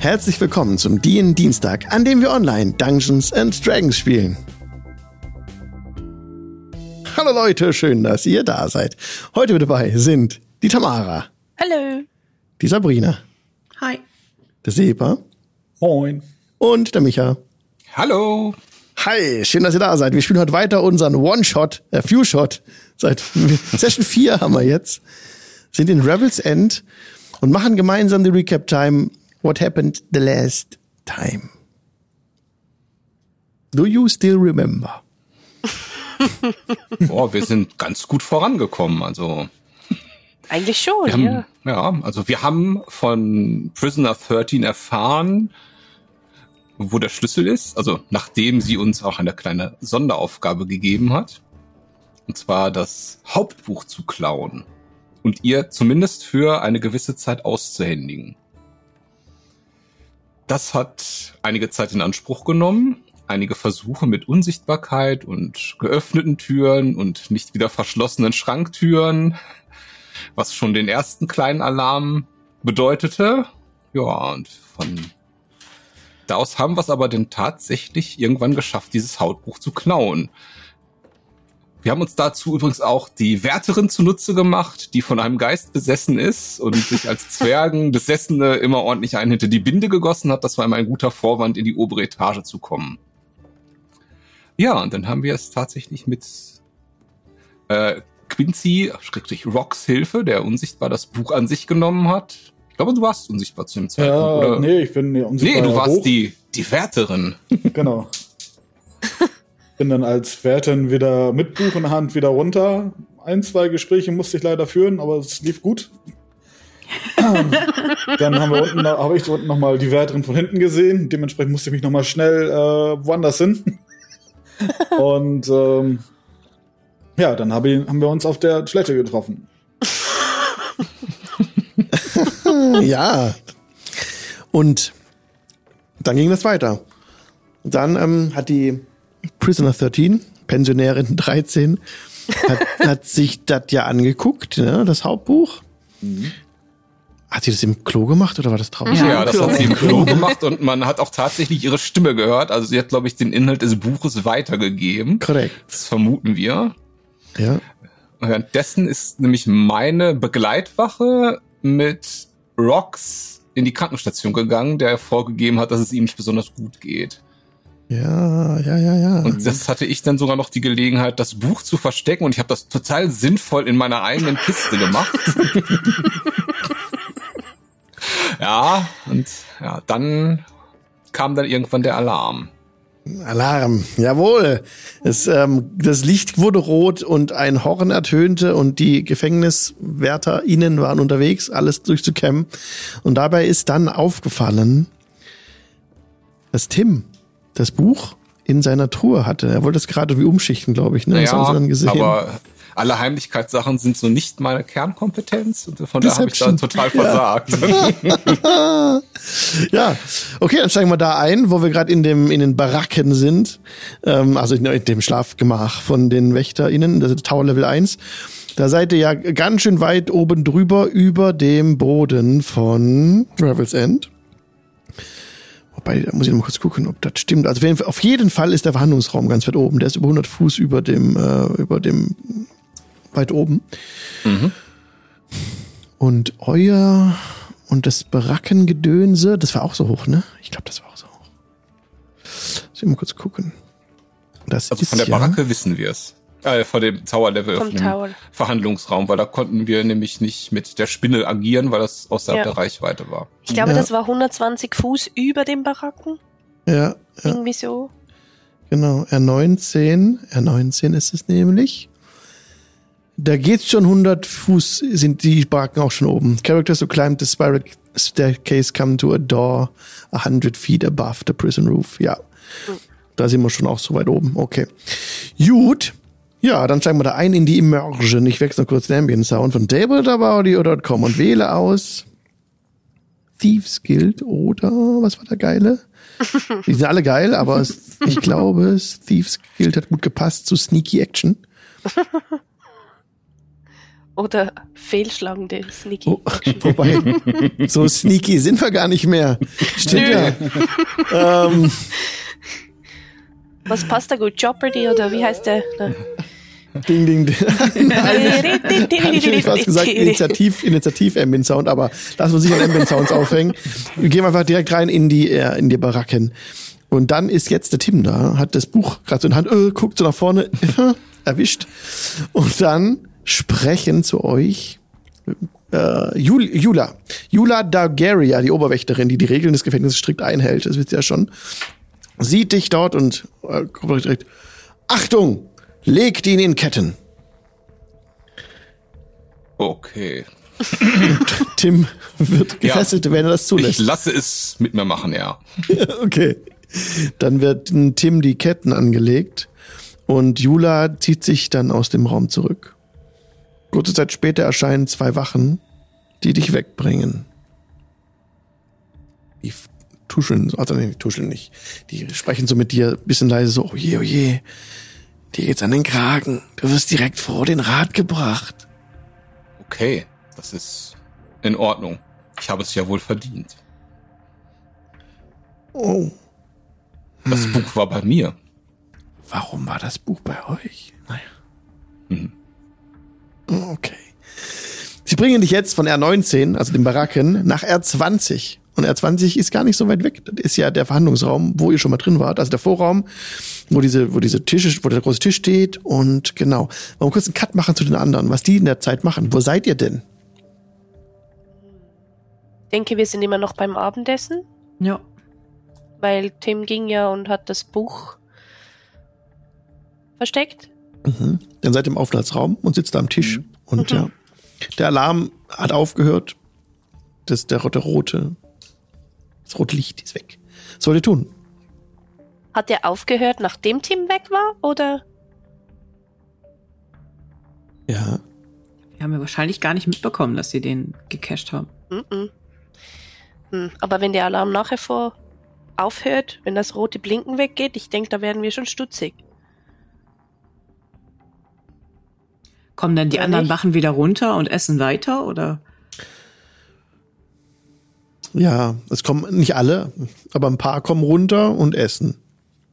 Herzlich willkommen zum DIN Dienstag, an dem wir online Dungeons and Dragons spielen. Hallo Leute, schön, dass ihr da seid. Heute mit dabei sind die Tamara. Hallo. Die Sabrina. Hi. Der Seba. Moin. Und der Micha. Hallo. Hi, schön, dass ihr da seid. Wir spielen heute weiter unseren One-Shot, äh, Few-Shot. Seit Session 4 haben wir jetzt. Sind in Rebels End und machen gemeinsam die Recap-Time. What happened the last time? Do you still remember? Boah, wir sind ganz gut vorangekommen. Also Eigentlich schon, haben, ja. ja, also wir haben von Prisoner 13 erfahren, wo der Schlüssel ist. Also nachdem sie uns auch eine kleine Sonderaufgabe gegeben hat. Und zwar das Hauptbuch zu klauen. Und ihr zumindest für eine gewisse Zeit auszuhändigen. Das hat einige Zeit in Anspruch genommen. Einige Versuche mit Unsichtbarkeit und geöffneten Türen und nicht wieder verschlossenen Schranktüren, was schon den ersten kleinen Alarm bedeutete. Ja, und von da aus haben wir es aber denn tatsächlich irgendwann geschafft, dieses Hautbuch zu klauen. Wir haben uns dazu übrigens auch die Wärterin zunutze gemacht, die von einem Geist besessen ist und sich als Zwergen Besessene immer ordentlich ein hinter die Binde gegossen hat. Das war immer ein guter Vorwand, in die obere Etage zu kommen. Ja, und dann haben wir es tatsächlich mit äh, Quincy, schrägstrich Rocks Hilfe, der unsichtbar das Buch an sich genommen hat. Ich glaube, du warst unsichtbar zu dem Zeitpunkt, Ja, oder? nee, ich bin ja nee, unsichtbar du warst hoch. die, die Wärterin. Genau. bin dann als Wärtin wieder mit Buch in der Hand wieder runter. Ein, zwei Gespräche musste ich leider führen, aber es lief gut. dann haben wir unten, habe ich unten noch mal die Wärterin von hinten gesehen. Dementsprechend musste ich mich noch mal schnell äh, woanders hin. Und ähm, ja, dann hab ich, haben wir uns auf der Toilette getroffen. ja. Und dann ging das weiter. Dann ähm, hat die Prisoner 13, Pensionärin 13, hat, hat sich das ja angeguckt, ne, das Hauptbuch. Hat sie das im Klo gemacht oder war das draußen? Ja, das hat sie im Klo gemacht und man hat auch tatsächlich ihre Stimme gehört. Also sie hat, glaube ich, den Inhalt des Buches weitergegeben. Korrekt. Das vermuten wir. Ja. Währenddessen ist nämlich meine Begleitwache mit Rox in die Krankenstation gegangen, der vorgegeben hat, dass es ihm nicht besonders gut geht. Ja, ja, ja, ja. Und das hatte ich dann sogar noch die Gelegenheit, das Buch zu verstecken und ich habe das total sinnvoll in meiner eigenen Kiste gemacht. ja, und ja, dann kam dann irgendwann der Alarm. Alarm, jawohl. Es, ähm, das Licht wurde rot und ein Horn ertönte und die GefängniswärterInnen waren unterwegs, alles durchzukämmen. Und dabei ist dann aufgefallen, dass Tim das Buch in seiner Truhe hatte. Er wollte es gerade wie umschichten, glaube ich. Ne? Das haben sie dann gesehen. aber alle Heimlichkeitssachen sind so nicht meine Kernkompetenz und von daher habe ich da Deception. total versagt. ja, okay, dann steigen wir da ein, wo wir gerade in dem in den Baracken sind, ähm, also in, in dem Schlafgemach von den WächterInnen, das ist Tower Level 1. Da seid ihr ja ganz schön weit oben drüber über dem Boden von Revel's End. Wobei, da muss ich noch mal kurz gucken, ob das stimmt. Also auf jeden Fall- ist der Verhandlungsraum ganz weit oben. Der ist über 100 Fuß über dem, äh, über dem weit oben. Und euer und das Barackengedönse, das war auch so hoch, ne? Ich glaube, das war auch so hoch. Lass mich mal kurz gucken. Das Also ist von der ja, Baracke wissen wir es. Äh, von dem Tower-Level, Vom von dem Tower. Verhandlungsraum, weil da konnten wir nämlich nicht mit der Spinne agieren, weil das außerhalb Ja. der Reichweite war. Ich glaube, Ja. das war 120 Fuß über dem Baracken. Ja, ja, Irgendwie so. genau. R19, R19 ist es nämlich. Da geht's schon 100 Fuß, sind die Baracken auch schon oben. Characters who climbed the spiral staircase come to a door 100 feet above the prison roof. Ja. Da sind wir schon auch so weit oben. Okay. Gut. Ja, dann steigen wir da ein in die Immersion. Ich wechsle noch kurz den Ambient Sound von tabletop.audio.com und wähle aus Thieves Guild oder was war der geile? Die sind alle geil, aber es, ich glaube, es- Thieves Guild hat gut gepasst zu Sneaky Action. Oder fehlschlagende Sneaky Oh, Action. wobei, so sneaky sind wir gar nicht mehr. Stimmt Nö. ja. ähm, Was passt da gut? Jeopardy oder wie heißt der? Ding, ding, ding. Nein, ich hätte fast gesagt Initiativ, Initiativ Ambient Sound, aber lassen wir uns nicht an Ambient Sounds aufhängen. Wir gehen einfach direkt rein in die, äh, in die Baracken. Und dann ist jetzt der Tim da, hat das Buch gerade so in der Hand, äh, guckt so nach vorne, erwischt. Und dann sprechen zu euch äh, Jul Jula. Jula Dargaria, die Oberwächterin, die die Regeln des Gefängnisses strikt einhält, das wisst ihr ja schon, sieht dich dort und äh, kommt direkt, Achtung, legt ihn in Ketten. Okay. Tim wird gefesselt, wenn er das Ich zulässt. lasse es mit mir machen, ja. okay. Dann wird Tim die Ketten angelegt und Jula zieht sich dann aus dem Raum zurück. Kurze Zeit später erscheinen zwei Wachen, die dich wegbringen. Die tuscheln, also nee, die tuscheln nicht. Die sprechen so mit dir, bisschen leise so, oje, oje, dir geht's an den Kragen. Du wirst direkt vor den Rat gebracht. Okay, das ist in Ordnung. Ich habe es ja wohl verdient. Oh, Das Buch war bei mir. warum war das Buch bei euch? Naja. Mhm. Okay. Sie bringen dich jetzt von R19, also dem Baracken, nach R20. Und R20 ist gar nicht so weit weg. Das ist ja der Verhandlungsraum, wo ihr schon mal drin wart. Also der Vorraum, wo diese, wo diese Tische, wo der große Tisch steht. Und genau. Wollen wir kurz einen Cut machen zu den anderen, was die in der Zeit machen. Wo seid ihr denn? Ich denke, wir sind immer noch beim Abendessen, Ja. weil Tim ging ja und hat das Buch versteckt. Mhm. Dann seid ihr im Aufenthaltsraum und sitzt da am Tisch. Und Mhm. ja, der Alarm hat aufgehört. Das, der, der rote, das rote Licht ist weg. Was sollt ihr tun? Hat er aufgehört, nachdem Tim weg war? Oder? Ja. Wir haben ja wahrscheinlich gar nicht mitbekommen, dass sie den gecached haben. Mhm. Hm. Aber wenn der Alarm nachher vor aufhört, wenn das rote Blinken weggeht, ich denke, da werden wir schon stutzig. Kommen dann die Oder anderen nicht? Wachen wieder runter und essen weiter oder? Ja, es kommen nicht alle, aber ein paar kommen runter und essen.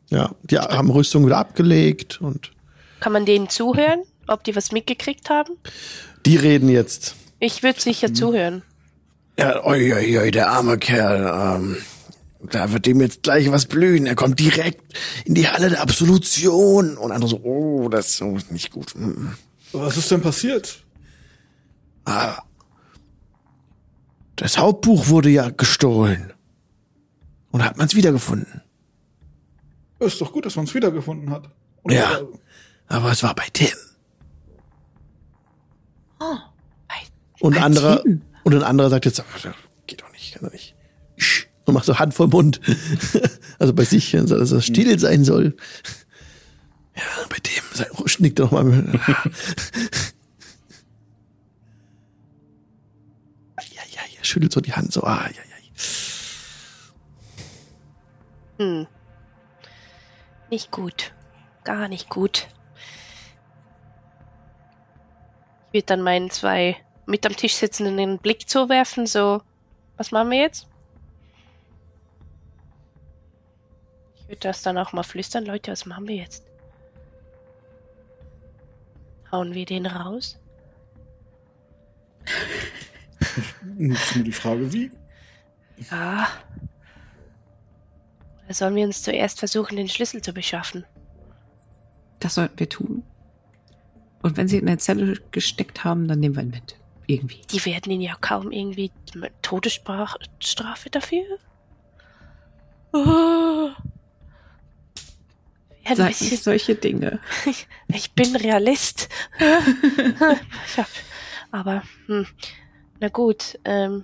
Ja, die haben Rüstung wieder abgelegt und Kann man denen zuhören, ob die was mitgekriegt haben? die reden jetzt. Ich würde sicher zuhören. Ja, oi, oi, oi, der arme Kerl, ähm, da wird dem jetzt gleich was blühen. Er kommt direkt in die Halle der Absolution. Und andere so, oh, das ist nicht gut. Mm. Was ist denn passiert? Ah, das Hauptbuch wurde ja gestohlen. Und hat man es wiedergefunden. Ist doch gut, dass man es wiedergefunden hat. Ja. Aber es war bei Tim. Und bei anderer, Tim? und ein anderer sagt jetzt, "Ach, das geht doch nicht, kann doch nicht. Und macht so Hand vor Mund. also bei sich, dass er still sein soll. Ja, bei dem, nickt er noch schüttelt so die Hand so, ah, ja, ja. Hm. Nicht gut. Gar nicht gut. Ich würde dann meinen zwei mit am Tisch sitzenden einen Blick zuwerfen, so, was machen wir jetzt? Ich würde das dann auch mal flüstern, Leute, was machen wir jetzt? Hauen wir den raus? Ist nur die Frage, wie? Ja. Oder sollen wir uns zuerst versuchen, den Schlüssel zu beschaffen? Das sollten wir tun. Und wenn sie in der Zelle gesteckt haben, dann nehmen wir ihn mit. Irgendwie. Die werden ihn ja kaum irgendwie Todesstrafe dafür. Oh. Ja, ein Sag bisschen, nicht solche Dinge. ich bin Realist. Ich hab- Aber, hm, na gut, ähm,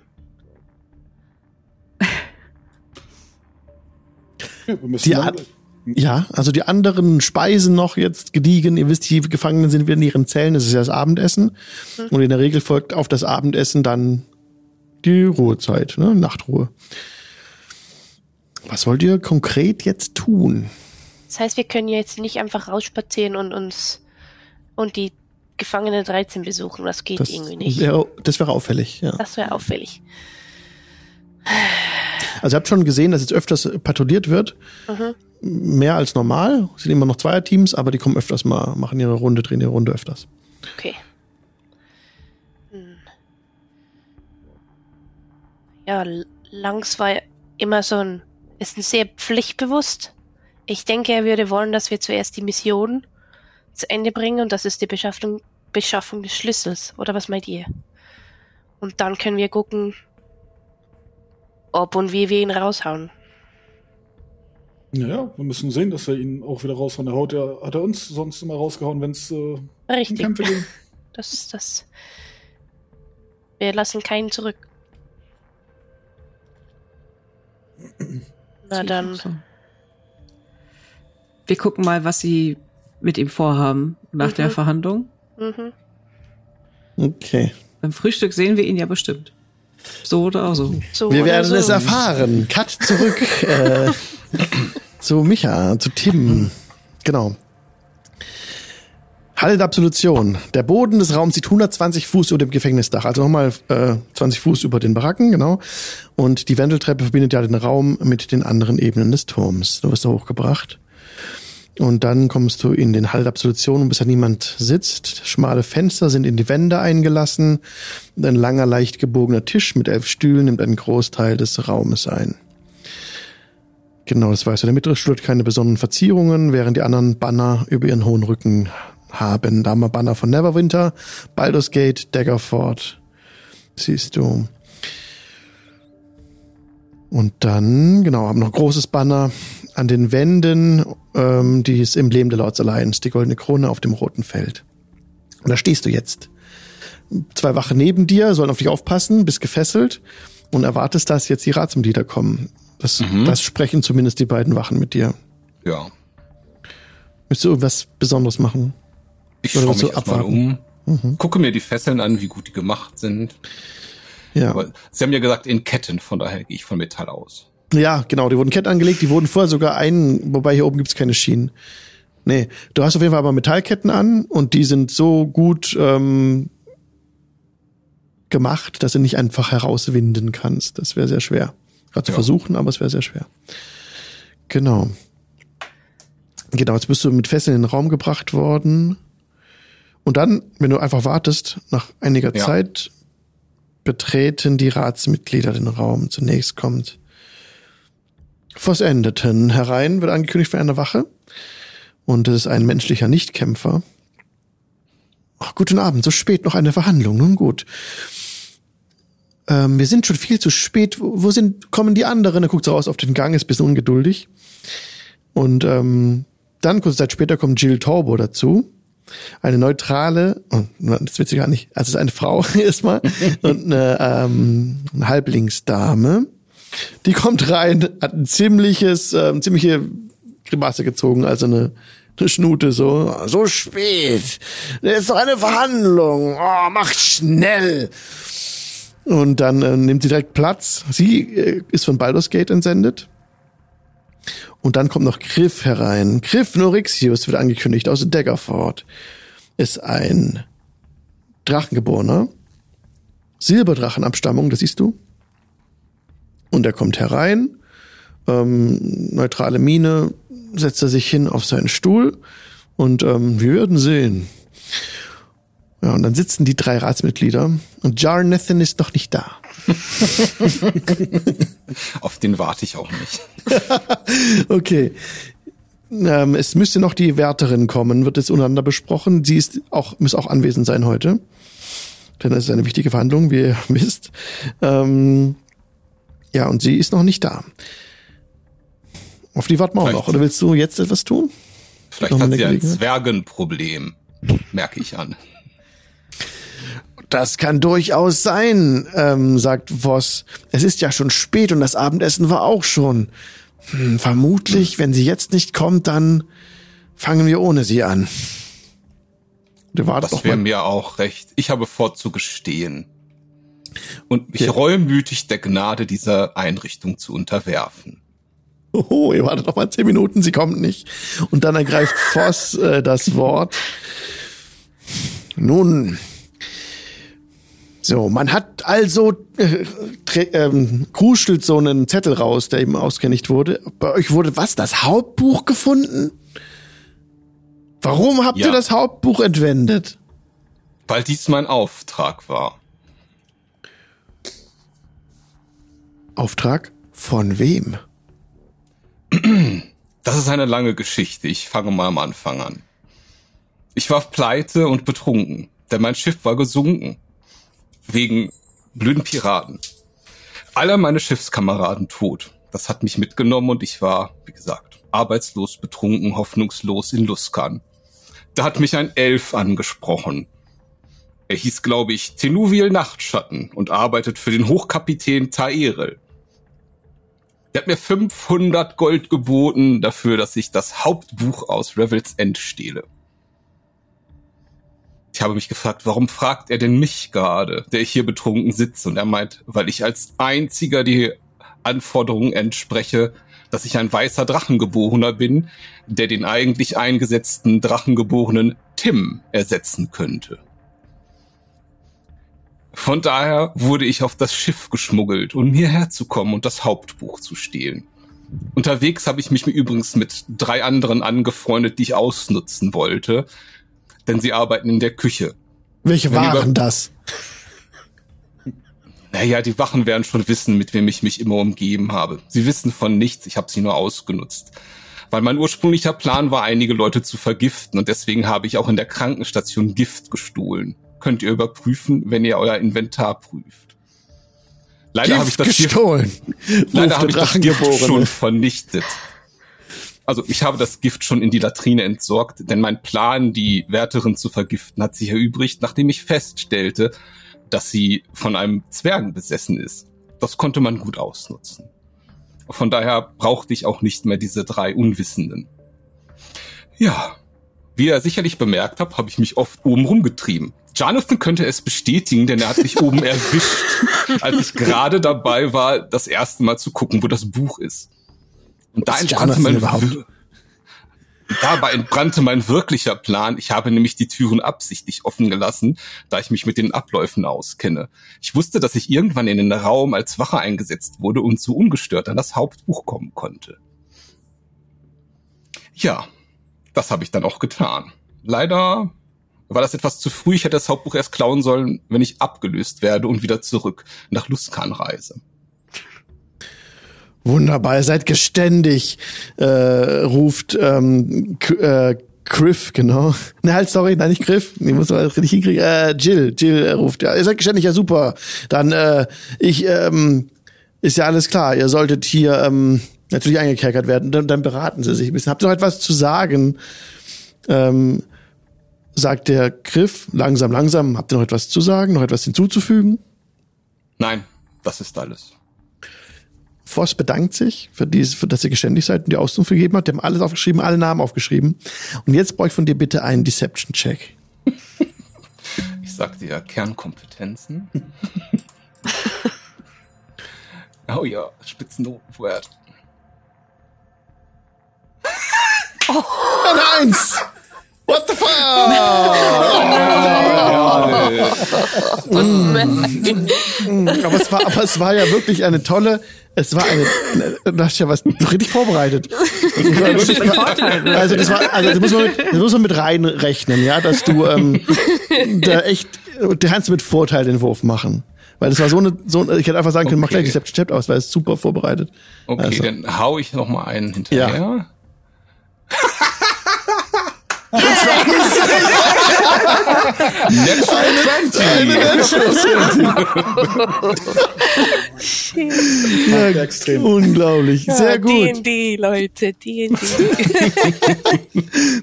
Ja, wir müssen Die Art- Ja, also die anderen speisen noch jetzt gediegen. Ihr wisst, die Gefangenen sind wieder in ihren Zellen. Es ist ja das Abendessen. Und in der Regel folgt auf das Abendessen dann die Ruhezeit, ne? Nachtruhe. Was wollt ihr konkret jetzt tun? das heißt, wir können jetzt nicht einfach rausspazieren und uns und die Gefangene 13 besuchen. Das geht Das irgendwie nicht. wäre, das wäre auffällig, ja. Das wäre auffällig. Also ihr habt schon gesehen, dass jetzt öfters patrouilliert wird. Mhm. Mehr als normal. Es sind immer noch Zweierteams, aber die kommen öfters mal, machen ihre Runde, drehen ihre Runde öfters. Okay. Hm. Ja, Langs war immer so ein, ist ein sehr pflichtbewusst. Ich denke, er würde wollen, dass wir zuerst die Mission zu Ende bringen und das ist die Beschaffung, Beschaffung des Schlüssels. Oder was meint ihr? Und dann können wir gucken, ob und wie wir ihn raushauen. Naja, wir müssen sehen, dass wir ihn auch wieder raushauen. Der haut ja, hat er uns sonst immer rausgehauen, wenn es äh, Richtig. Kämpfe ging. Das ist das. Wir lassen keinen zurück. Na dann. so. Wir gucken mal, was sie mit ihm vorhaben nach Mhm. der Verhandlung. Mhm. Okay. Beim Frühstück sehen wir ihn ja bestimmt. So oder so. So Wir oder werden so. es erfahren. Cut zurück äh, zu Micha, zu Tim. Genau. Halle der Absolution. Der Boden des Raums sieht 120 Fuß über dem Gefängnisdach, also nochmal äh, 20 Fuß über den Baracken, genau. Und die Wendeltreppe verbindet ja den Raum mit den anderen Ebenen des Turms. Du wirst da hochgebracht. Und dann kommst du in den Hall der Absolution, wo bisher niemand sitzt. Schmale Fenster sind in die Wände eingelassen. Ein langer, leicht gebogener Tisch mit elf Stühlen nimmt einen Großteil des Raumes ein. Genau, das weißt du. Der mittlere Stuhl hat keine besonderen Verzierungen, während die anderen Banner über ihren hohen Rücken haben. Da haben wir Banner von Neverwinter, Baldur's Gate, Daggerford. Siehst du. Und dann, genau, haben noch ein großes Banner an den Wänden, ähm, die ist Emblem der Lords Alliance, die goldene Krone auf dem roten Feld. Und da stehst du jetzt. Zwei Wache neben dir sollen auf dich aufpassen, bist gefesselt und erwartest, dass jetzt die Ratsmitglieder kommen. Das, Mhm. das sprechen zumindest die beiden Wachen mit dir. Ja. Müsst du irgendwas Besonderes machen? Ich schaue mich erstmal abwarten? um. Gucke mir die Fesseln an, wie gut die gemacht sind. Ja. Aber Sie haben ja gesagt, in Ketten, von daher gehe ich von Metall aus. Ja, genau, die wurden Kett angelegt, die wurden vorher sogar ein, wobei hier oben gibt's keine Schienen. Nee, du hast auf jeden Fall aber Metallketten an und die sind so gut ähm, gemacht, dass du nicht einfach herauswinden kannst. Das wäre sehr schwer. Gerade zu Ja. versuchen, aber es wäre sehr schwer. Genau. Genau, jetzt bist du mit Fesseln in den Raum gebracht worden. Und dann, wenn du einfach wartest, nach einiger Ja. Zeit betreten die Ratsmitglieder den Raum. Zunächst kommt Vossendeten herein, wird angekündigt von einer Wache. Und es ist ein menschlicher Nichtkämpfer. Ach, guten Abend, so spät noch eine Verhandlung. Nun gut. Ähm, wir sind schon viel zu spät. Wo, wo sind, kommen die anderen? Er guckt so raus auf den Gang, ist ein bisschen ungeduldig. Und ähm, dann, kurze Zeit später, kommt Jill Torbo dazu. Eine neutrale, oh, das wird sie gar nicht, also es ist eine Frau erstmal und eine, ähm, eine Halblingsdame. Die kommt rein, hat ein ziemliches, ähm, ziemliche Grimasse gezogen, also eine, eine Schnute so. So spät. Das ist doch eine Verhandlung. Oh, macht schnell. Und dann äh, nimmt sie direkt Platz. Sie äh, ist von Baldur's Gate entsendet. Und dann kommt noch Griff herein. Griff Norixius wird angekündigt aus Daggerford. Ist ein Drachengeborener. Silberdrachenabstammung, das siehst du. Und er kommt herein. Ähm, neutrale Miene, setzt er sich hin auf seinen Stuhl. Und ähm, wir werden sehen. Ja, und dann sitzen die drei Ratsmitglieder. Und Jarnathan ist noch nicht da. Auf den warte ich auch nicht. Okay. Ähm, es müsste noch die Wärterin kommen, wird jetzt untereinander besprochen. Sie ist auch, muss auch anwesend sein heute. Denn das ist eine wichtige Verhandlung, wie ihr wisst. Ähm, ja, und sie ist noch nicht da. Auf die warten wir auch noch. Oder willst du jetzt etwas tun? Vielleicht hat sie ein. Zwergenproblem. Merke ich an. Das kann durchaus sein, ähm, sagt Voss. Es ist ja schon spät und das Abendessen war auch schon. Hm, vermutlich, wenn sie jetzt nicht kommt, dann fangen wir ohne sie an. Du wartest Das wäre mir auch recht. Ich habe vor zu gestehen. Und mich Okay. reumütig der Gnade dieser Einrichtung zu unterwerfen. Oh, ihr wartet noch mal zehn Minuten, sie kommt nicht. Und dann ergreift Voss äh, das Wort. Nun, so, man hat also äh, ähm, kruschelt so einen Zettel raus, der eben ausgehändigt wurde. Bei euch wurde was? Das Hauptbuch gefunden? Warum habt Ja. ihr das Hauptbuch entwendet? Weil dies mein Auftrag war. Auftrag von wem? Das ist eine lange Geschichte. Ich fange mal am Anfang an. Ich war pleite und betrunken, denn mein Schiff war gesunken. Wegen blöden Piraten. Alle meine Schiffskameraden tot. Das hat mich mitgenommen und ich war, wie gesagt, arbeitslos, betrunken, hoffnungslos in Luskan. Da hat mich ein Elf angesprochen. Er hieß, glaube ich, Tenuviel Nachtschatten und arbeitet für den Hochkapitän Taerel. Der hat mir 500 Gold geboten dafür, dass ich das Hauptbuch aus Revels End stehle. Ich habe mich gefragt, warum fragt er denn mich gerade, der ich hier betrunken sitze? Und er meint, weil ich als einziger die Anforderungen entspreche, dass ich ein weißer Drachengeborener bin, der den eigentlich eingesetzten Drachengeborenen Tim ersetzen könnte. Von daher wurde ich auf das Schiff geschmuggelt, um hierher zu kommen und das Hauptbuch zu stehlen. Unterwegs habe ich mich übrigens mit drei anderen angefreundet, die ich ausnutzen wollte, denn sie arbeiten in der Küche. Welche Wenn waren das? Naja, die Wachen werden schon wissen, mit wem ich mich immer umgeben habe. Sie wissen von nichts, ich habe sie nur ausgenutzt. Weil mein ursprünglicher Plan war, einige Leute zu vergiften und deswegen habe ich auch in der Krankenstation Gift gestohlen. Könnt ihr überprüfen, wenn ihr euer Inventar prüft. Leider habe ich das Gift gestohlen. Leider habe ich das Gift schon vernichtet. Also ich habe das Gift schon in die Latrine entsorgt, denn mein Plan, die Wärterin zu vergiften, hat sich erübrigt, nachdem ich feststellte, dass sie von einem Zwergen besessen ist. Das konnte man gut ausnutzen. Von daher brauchte ich auch nicht mehr diese drei Unwissenden. Ja, wie ihr sicherlich bemerkt habt, habe ich mich oft oben rumgetrieben. Jonathan könnte es bestätigen, denn er hat mich oben erwischt, als ich gerade dabei war, das erste Mal zu gucken, wo das Buch ist. Und da entbrannte mein, überhaupt? Dabei entbrannte mein wirklicher Plan. Ich habe nämlich die Türen absichtlich offen gelassen, da ich mich mit den Abläufen auskenne. Ich wusste, dass ich irgendwann in den Raum als Wache eingesetzt wurde und so ungestört an das Hauptbuch kommen konnte. Ja, das habe ich dann auch getan. Leider war das etwas zu früh. Ich hätte das Hauptbuch erst klauen sollen, wenn ich abgelöst werde und wieder zurück nach Luskan reise. Wunderbar, ihr seid geständig, äh, ruft ähm, äh, Griff, genau. Ne, halt, sorry, nein, nicht Griff. Ich muss mal richtig hinkriegen. Äh, Jill, Jill äh, ruft. Ja, ihr seid geständig, ja super. Dann, äh, ich, ähm, ist ja alles klar. Ihr solltet hier ähm, natürlich eingekerkert werden. Dann, dann beraten sie sich ein bisschen. Habt ihr noch etwas zu sagen? Ähm, sagt der Griff, langsam, langsam. Habt ihr noch etwas zu sagen? Noch etwas hinzuzufügen? Nein, das ist alles. Voss bedankt sich für diese, für dass ihr geständig seid und die Auskunft gegeben habt. Die haben alles aufgeschrieben, alle Namen aufgeschrieben. Und jetzt brauche ich von dir bitte einen Deception-Check. Ich sagte ja Kernkompetenzen. oh ja, Spitzennotenwert. Eine Eins! What the fuck? aber, es war, aber es war ja wirklich eine tolle, es war eine, eine du hast ja was richtig vorbereitet. Also das war, also das muss man mit, das muss man mit reinrechnen, ja, dass du ähm, da echt, du kannst mit Vorteil den Wurf machen. Weil das war so eine, so, ich hätte einfach sagen können, mach Okay. gleich Deception Check aus, weil es super vorbereitet. Okay, Also. dann hau ich noch mal einen hinterher. 20. Ja, extrem. Unglaublich, sehr gut. D&D, Leute, D&D.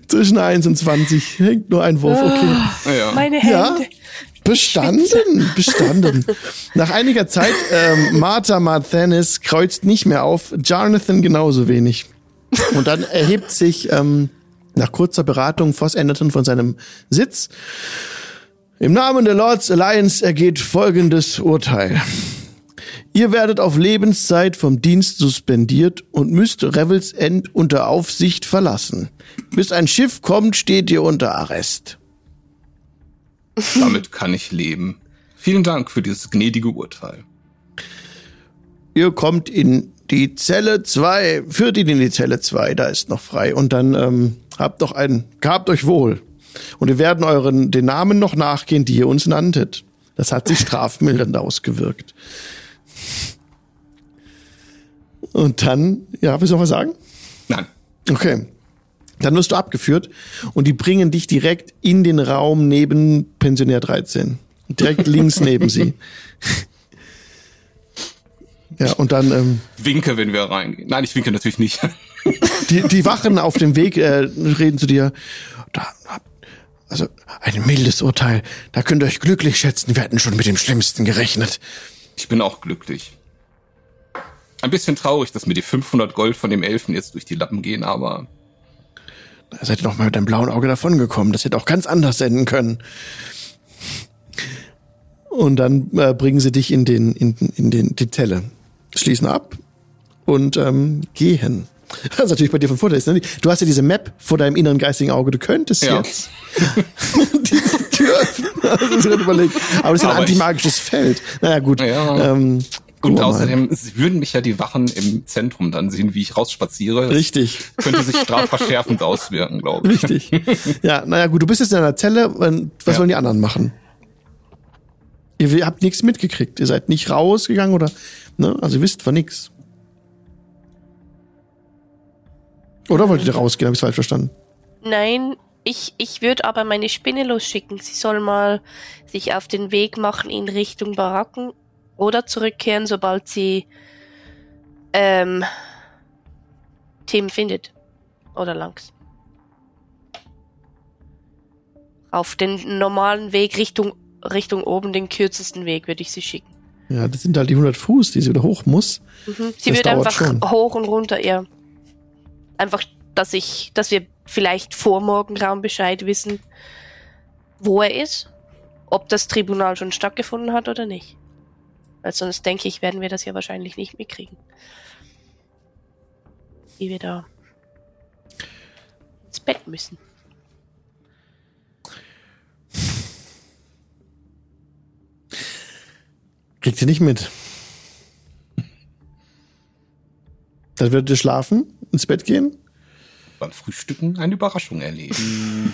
Zwischen 1 und 20 hängt nur ein Wurf, okay. Ja. Meine Ja, Hände. bestanden, bestanden. Nach einiger Zeit, ähm, Martha Marthanis kreuzt nicht mehr auf, Jonathan genauso wenig. Und dann erhebt sich ähm, nach kurzer Beratung Voss Anderton von seinem Sitz. Im Namen der Lords Alliance ergeht folgendes Urteil. Ihr werdet auf Lebenszeit vom Dienst suspendiert und müsst Revels End unter Aufsicht verlassen. Bis ein Schiff kommt, steht ihr unter Arrest. Damit kann ich leben. Vielen Dank für dieses gnädige Urteil. Ihr kommt in die Zelle 2, führt ihn in die Zelle 2, da ist noch frei. Und dann ähm, habt doch ein, gehabt euch wohl. Und wir werden euren den Namen noch nachgehen, die ihr uns nanntet. Das hat sich strafmildernd ausgewirkt. Und dann, ja, willst du noch was sagen? Nein. Okay. Dann wirst du abgeführt und die bringen dich direkt in den Raum neben Pensionär 13. Direkt links neben sie. Ja, und dann ähm, Winke, wenn wir reingehen. Nein, ich winke natürlich nicht. die, die Wachen auf dem Weg äh, reden zu dir. Da, also ein mildes Urteil. Da könnt ihr euch glücklich schätzen. Wir hätten schon mit dem Schlimmsten gerechnet. Ich bin auch glücklich. Ein bisschen traurig, dass mir die 500 Gold von dem Elfen jetzt durch die Lappen gehen, aber Da seid ihr doch mal mit einem blauen Auge davongekommen. Das hätte auch ganz anders enden können. Und dann äh, bringen sie dich in den in, in den die Zelle, schließen ab und ähm, gehen. Das ist natürlich bei dir von Vorteil. Ne? Du hast ja diese Map vor deinem inneren geistigen Auge. Du könntest Ja. jetzt diese Tür öffnen. Überlegt. Aber das ist ein Aber ich- antimagisches Feld. Naja, gut. Ja. Ähm, und außerdem würden mich ja die Wachen im Zentrum dann sehen, wie ich rausspaziere. Das Richtig. könnte sich strafverschärfend auswirken, glaube ich. Richtig. Ja, naja, gut, du bist jetzt in einer Zelle. Was Ja. wollen die anderen machen? Ihr habt nichts mitgekriegt. Ihr seid nicht rausgegangen oder, ne? Also ihr wisst von nichts. Oder wollt ihr rausgehen? Hab ich falsch verstanden? Nein, ich, ich würde aber meine Spinne losschicken. Sie soll mal sich auf den Weg machen in Richtung Baracken oder zurückkehren, sobald sie ähm, Tim findet. Oder langs. Auf den normalen Weg Richtung, Richtung oben, den kürzesten Weg, würde ich sie schicken. Ja, das sind halt die 100 Fuß, die sie wieder hoch muss. Mhm. Sie Das wird einfach schon. hoch und runter, ja. Einfach, dass ich, dass wir vielleicht vor Morgenraum Bescheid wissen, wo er ist, ob das Tribunal schon stattgefunden hat oder nicht. Weil sonst denke ich, werden wir das ja wahrscheinlich nicht mitkriegen. Wie wir da ins Bett müssen. Kriegt ihr nicht mit. Dann würdet ihr schlafen, ins Bett gehen. Beim Frühstücken eine Überraschung erleben.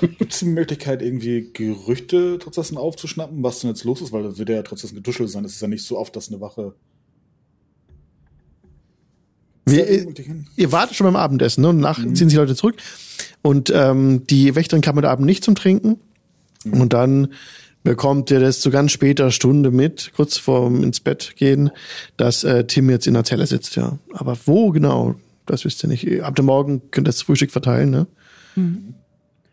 Gibt es die Möglichkeit, irgendwie Gerüchte trotz dessen aufzuschnappen, was denn jetzt los ist? Weil das wird ja trotz dessen geduschelt sein. Es ist ja nicht so oft, dass eine Wache. Ihr, Möglichkeiten? ihr wartet schon beim Abendessen, ne? Und nach Mhm. ziehen sich Leute zurück. Und ähm, die Wächterin kam heute Abend nicht zum Trinken. Mhm. Und dann bekommt ihr das zu ganz später Stunde mit, kurz vorm ins Bett gehen, dass äh, Tim jetzt in der Zelle sitzt, ja. Aber wo genau, das wisst ihr nicht. Ab dem Morgen könnt ihr das Frühstück verteilen, ne?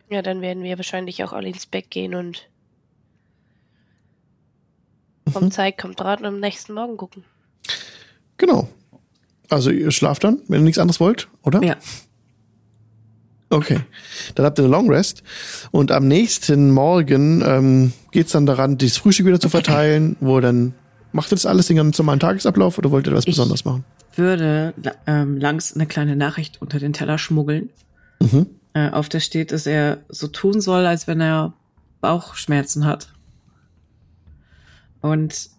Ja, dann werden wir wahrscheinlich auch alle ins Bett gehen und vom Mhm. Zeit kommt Rat und am nächsten Morgen gucken. Genau. Also ihr schlaft dann, wenn ihr nichts anderes wollt, oder? Ja. Okay. Dann habt ihr eine Long Rest. Und am nächsten Morgen ähm, geht's dann daran, das Frühstück wieder zu verteilen, wo dann macht ihr das alles den ganz normalen Tagesablauf oder wollt ihr was Ich- Besonderes machen? Würde ähm, Langs eine kleine Nachricht unter den Teller schmuggeln, Mhm. äh, auf der steht, dass er so tun soll, als wenn er Bauchschmerzen hat. Und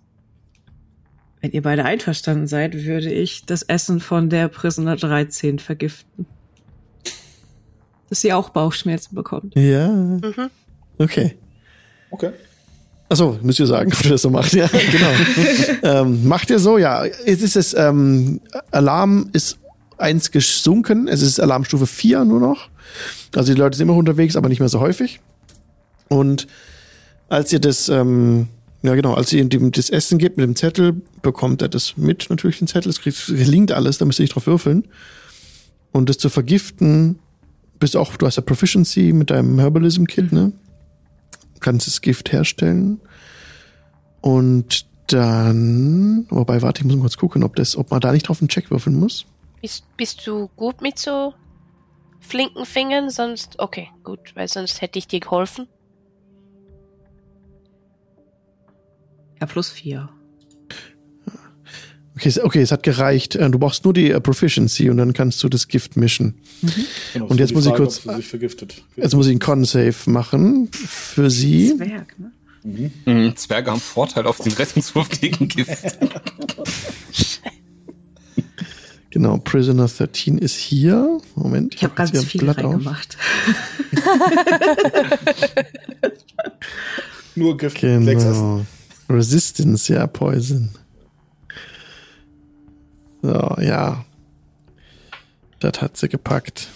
wenn ihr beide einverstanden seid, würde ich das Essen von der Prisoner 13 vergiften. Dass sie auch Bauchschmerzen bekommt. Ja. Mhm. Okay. Okay. Achso, müsst ihr sagen, ob ihr das so macht. Ja, genau. ähm, macht ihr so, ja. Jetzt ist es, ähm, Alarm ist eins gesunken. Es ist Alarmstufe 4 nur noch. Also die Leute sind immer unterwegs, aber nicht mehr so häufig. Und als ihr das, ähm, ja genau, als ihr ihm das Essen gebt mit dem Zettel, bekommt er das mit, natürlich den Zettel. Es kriegt- gelingt alles, da müsst ihr nicht drauf würfeln. Und das zu vergiften, bist auch, du hast ja Proficiency mit deinem Herbalism-Kit, ne? kannst das Gift herstellen. Und dann, wobei, warte, ich muss mal kurz gucken, ob das, ob man da nicht drauf einen Check würfeln muss. Bist, bist du gut mit so flinken Fingern? Sonst, okay, gut, weil sonst hätte ich dir geholfen. Ja, plus vier. Okay, es- okay, es hat gereicht. Äh, Du brauchst nur die äh, Proficiency und dann kannst du das Gift mischen. Genau, Und jetzt muss die ich Frage, kurz-. Jetzt muss ich einen Con-Save machen für sie. Zwerg, ne? Mhm, Zwerge haben Vorteil auf den Rettungswurf gegen Gift. Genau, Prisoner 13 ist hier. Moment, Ich habe mach ganz viel Blatt auf. reingemacht. Nur Gift. Genau. Resistance, ja, Poison. So, ja. Das hat sie gepackt.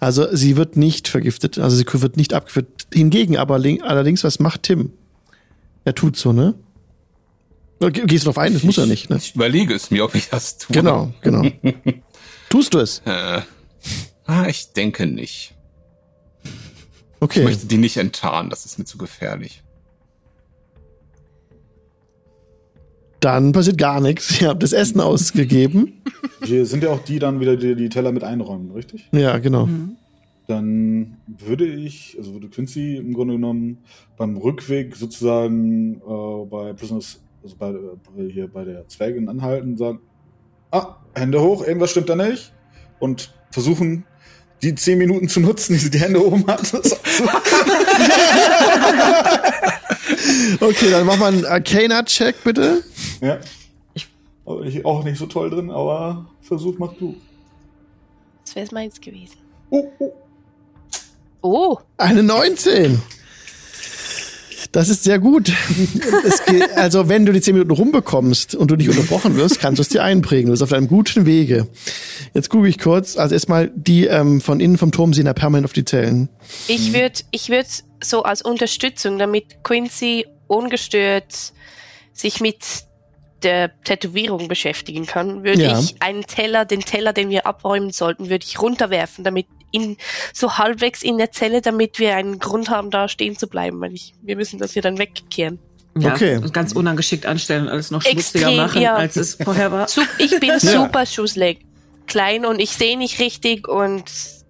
Also sie wird nicht vergiftet, also sie wird nicht abgeführt. Hingegen aber allerdings, was macht Tim? Er tut so, ne? Gehst du drauf ein? Das muss er nicht, ne? Ich überlege es mir, ob ich das tue. Genau, genau. Tust du es? Äh, ah, ich denke nicht. Ich Okay. möchte die nicht enttarnen, das ist mir zu gefährlich. Dann passiert gar nichts. Ihr habt das Essen ausgegeben. Hier sind ja auch die dann wieder, die die Teller mit einräumen, richtig? Ja, genau. Dann würde ich, also würde Quincy im Grunde genommen beim Rückweg sozusagen äh, bei Prisoners, also bei, äh, hier bei der Zwergin anhalten und sagen, ah, Hände hoch, irgendwas stimmt da nicht. Und versuchen, die zehn Minuten zu nutzen, die sie die Hände oben hat. Okay, dann mach mal einen Arcana-Check, bitte. Ja. Aber ich auch nicht so toll drin, aber Versuch macht du. Das wäre meins gewesen. Oh, oh. Oh, Eine 19. Das ist sehr gut. Es geht, also wenn du die 10 Minuten rumbekommst und du nicht unterbrochen wirst, kannst du es dir einprägen. Du bist auf einem guten Wege. Jetzt gucke ich kurz. Also erstmal die ähm, von innen vom Turm sehen da permanent auf die Zellen. ich würde ich würd so als Unterstützung, damit Quincy ungestört sich mit der Tätowierung beschäftigen kann, würde Ja. ich einen Teller, den Teller, den wir abräumen sollten, würde ich runterwerfen, damit in so halbwegs in der Zelle, damit wir einen Grund haben, da stehen zu bleiben, weil ich, wir müssen das hier dann wegkehren. Ja, Okay. und ganz unangeschickt anstellen und alles noch schmutziger Extrem, machen, ja. als es vorher war. Ich bin super schusselig, klein und ich sehe nicht richtig und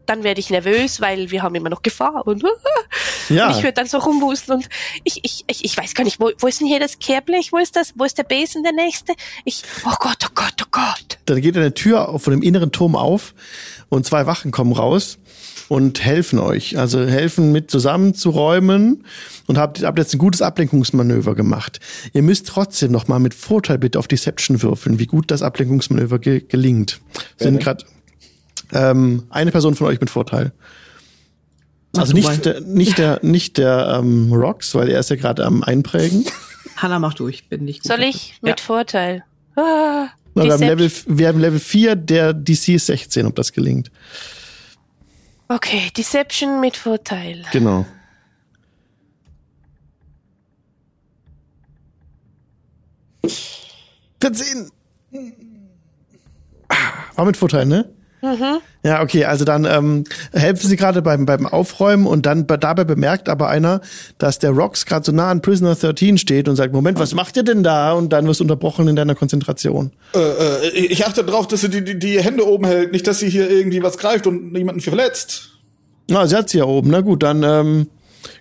dann werde ich nervös, weil wir haben immer noch Gefahr und Ja. Und ich würde dann so rumwuseln und ich, ich, ich, ich weiß gar nicht, wo, wo ist denn hier das Kehrblech? Wo ist das? Wo ist der Besen, der nächste? Ich, oh Gott, oh Gott, oh Gott. Dann geht eine Tür von dem inneren Turm auf und zwei Wachen kommen raus und helfen euch. Also helfen mit zusammenzuräumen und habt, habt jetzt ein gutes Ablenkungsmanöver gemacht. Ihr müsst trotzdem noch mal mit Vorteil bitte auf Deception würfeln, wie gut das Ablenkungsmanöver ge gelingt. Sind gerade ähm, eine Person von euch mit Vorteil. Also nicht der, nicht der, nicht der ähm, Rox, weil er ist ja gerade am Einprägen. Hanna, mach du, ich bin nicht gut. Soll dafür. ich mit Vorteil? Ah, Na, wir, haben. Level, wir haben Level 4, der DC ist 16, ob das gelingt. Okay, Deception mit Vorteil. Genau. Verzehn. War mit Vorteil, ne? Ja, okay, also dann ähm, helfen sie gerade beim, beim Aufräumen und dann be dabei bemerkt aber einer, dass der Rox gerade so nah an Prisoner 13 steht und sagt, Moment, was macht ihr denn da? Und dann wirst du unterbrochen in deiner Konzentration. Äh, äh, ich achte darauf, dass sie die, die, die Hände oben hält, nicht, dass sie hier irgendwie was greift und jemanden verletzt. Na, sie hat sie ja oben. Na gut, dann ähm,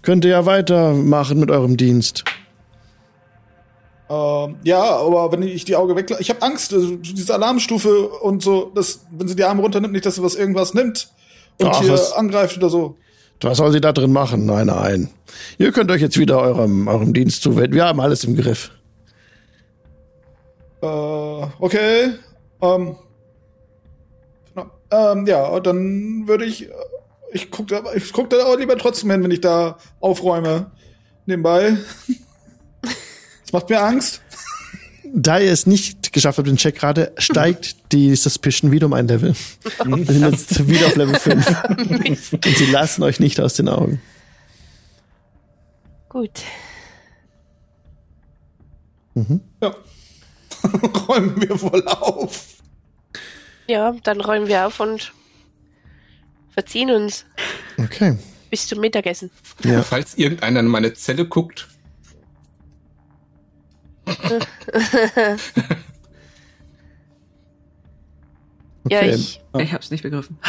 könnt ihr ja weitermachen mit eurem Dienst. Ähm, ja, aber wenn ich die Auge weg, ich habe Angst, also diese Alarmstufe und so, dass wenn sie die Arme runternimmt, nicht, dass sie was irgendwas nimmt und Ach, hier was- angreift oder so. Was soll sie da drin machen? Nein, nein. Ihr könnt euch jetzt wieder eurem, eurem Dienst zuwenden. Wir haben alles im Griff. Äh, okay. Ähm, na, ähm, ja, dann würde ich, äh, ich guck da, ich guck da aber lieber trotzdem hin, wenn ich da aufräume. Nebenbei. Das macht mir Angst. Da ihr es nicht geschafft habt, den Check gerade, steigt die Suspicion wieder um ein Level. Wir sind jetzt wieder auf Level 5. Mist. Und sie lassen euch nicht aus den Augen. Gut. Ja. Räumen wir wohl auf. Ja, dann räumen wir auf und verziehen uns Okay. bis zum Mittagessen. Ja. Falls irgendeiner in meine Zelle guckt, Ja, Okay. ich, Ich hab's nicht begriffen.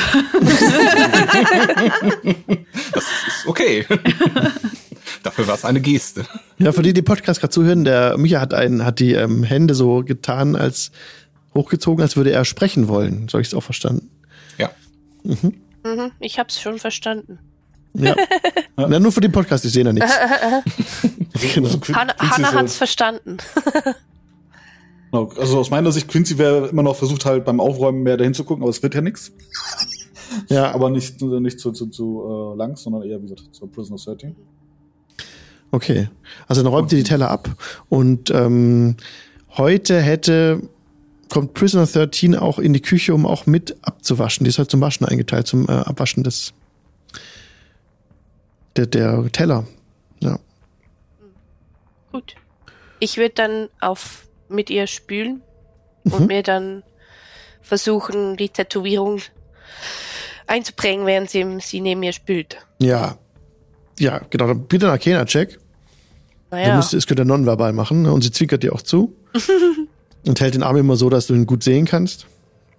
ist okay. Dafür war es eine Geste. Ja, für die, die Podcast gerade zuhören, der Micha hat einen, hat die ähm, Hände so getan, als hochgezogen, als würde er sprechen wollen. So habe ich es auch verstanden. Ja. Mhm, ich hab's schon verstanden. Ja. Na, nur für den Podcast, ich sehe da nichts. genau. Also Quin- Hanna, hat's verstanden. Genau, Also aus meiner Sicht, Quincy wäre immer noch versucht halt beim Aufräumen mehr dahin zu gucken, aber es wird ja nichts. Ja, Aber nicht, nicht zu, zu, zu äh, lang, sondern eher, wie gesagt, zur Prisoner 13. Okay. Also dann räumt ihr die Teller ab und ähm, heute hätte kommt Prisoner 13 auch in die Küche, um auch mit abzuwaschen. Die ist halt zum Waschen eingeteilt, zum äh, Abwaschen des der, der Teller. Ja. Gut. Ich würde dann auf mit ihr spülen und mir dann versuchen, die Tätowierung einzuprägen, während sie, sie neben mir spült. Ja. Ja, genau. Bitte ein Arcana-Check. Du Naja, musst, das könnt ihr nonverbal machen und sie zwinkert dir auch zu. und hält den Arm immer so, dass du ihn gut sehen kannst.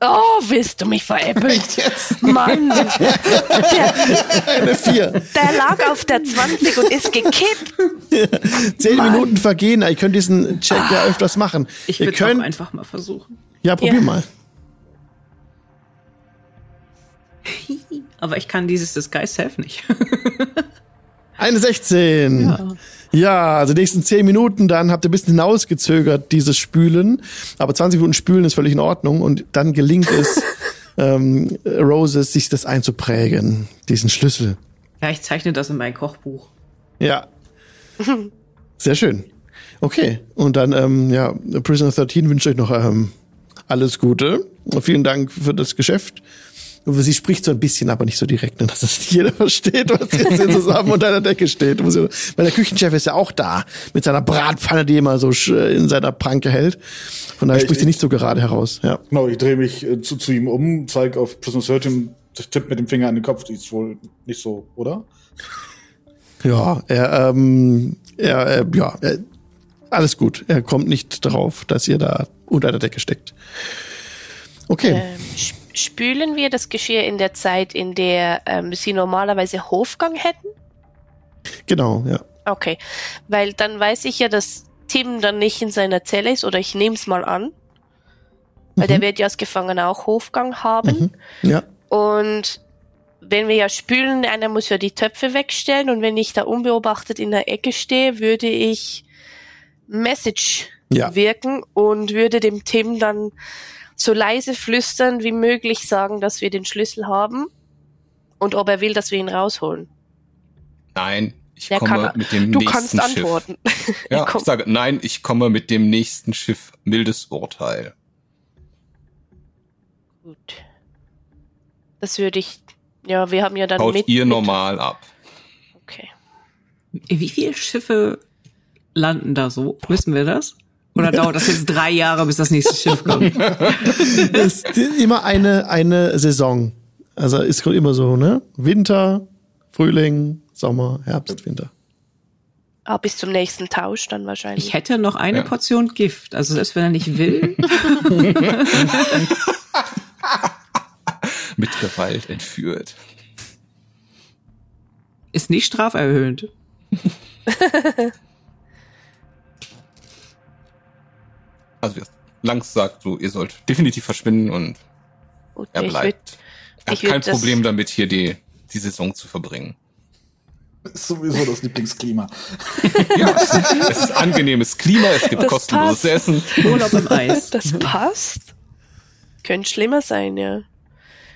Oh, willst du mich veräppeln? Mann, Eine vier. der lag auf der 20 und ist gekippt. Zehn Mann. Minuten vergehen. Ihr könnt diesen Check ja öfters machen. Ich würde auch einfach mal versuchen. ja, probier Ja. mal. Aber ich kann dieses Disguise Self nicht. Eine 16. Ja. Ja, also die nächsten 10 Minuten, dann habt ihr ein bisschen hinausgezögert, dieses Spülen. Aber 20 Minuten Spülen ist völlig in Ordnung. Und dann gelingt es ähm, Roses, sich das einzuprägen, diesen Schlüssel. ja, ich zeichne das in mein Kochbuch. Ja. Sehr schön. Okay. Und dann, ähm, ja, Prisoner 13 wünscht euch noch ähm, alles Gute. Und vielen Dank für das Geschäft. Sie spricht so ein bisschen, aber nicht so direkt, ne, dass das nicht jeder versteht, was jetzt hier zusammen unter der Decke steht. Weil der Küchenchef ist ja auch da, mit seiner Bratpfanne, die immer so sch- in seiner Pranke hält. Von daher ich- spricht sie nicht so gerade heraus. Ja. Genau, ich drehe mich äh, zu, zu ihm um, zeige auf Prisoner 13, tipp mit dem Finger an den Kopf, die ist wohl nicht so, oder? Ja, er, ähm, er, äh, ja, er, alles gut. Er kommt nicht drauf, dass ihr da unter der Decke steckt. Okay. Ähm, spülen wir das Geschirr in der Zeit, in der ähm, sie normalerweise Hofgang hätten? Genau, ja. Okay, weil dann weiß ich ja, dass Tim dann nicht in seiner Zelle ist, oder ich nehme es mal an. Weil der wird ja als Gefangener auch Hofgang haben. Ja. Und wenn wir ja spülen, einer muss ja die Töpfe wegstellen und wenn ich da unbeobachtet in der Ecke stehe, würde ich Message Ja. wirken und würde dem Tim dann so leise flüstern wie möglich sagen, dass wir den Schlüssel haben und ob er will, dass wir ihn rausholen. Nein, ich Der komme kann- mit dem Du nächsten kannst Schiff. antworten. Ja, Komm. ich sage, nein, ich komme mit dem nächsten Schiff. Mildes Urteil. Gut. Das würde ich. Ja, wir haben ja dann Haut mit. ihr mit- normal ab. Okay. Wie viele Schiffe landen da so? Wissen wir das? Oder dauert das jetzt drei Jahre, bis das nächste Schiff kommt? ist immer eine, eine Saison. Also ist immer so, ne? Winter, Frühling, Sommer, Herbst, Winter. Ah, bis zum nächsten Tausch dann wahrscheinlich. Ich hätte noch eine Ja. Portion Gift. Also selbst wenn er nicht will. Mit Gewalt entführt. Ist nicht straferhöhend. Also Langs sagt so, ihr sollt definitiv verschwinden und Gut, er ich würd, bleibt. er ich hat kein Problem damit, hier die, die Saison zu verbringen. Ist sowieso das Lieblingsklima. Ja, es ist, es ist angenehmes Klima, es gibt Das kostenloses passt. Essen. Urlaub im Eis. das passt. Könnte schlimmer sein, ja.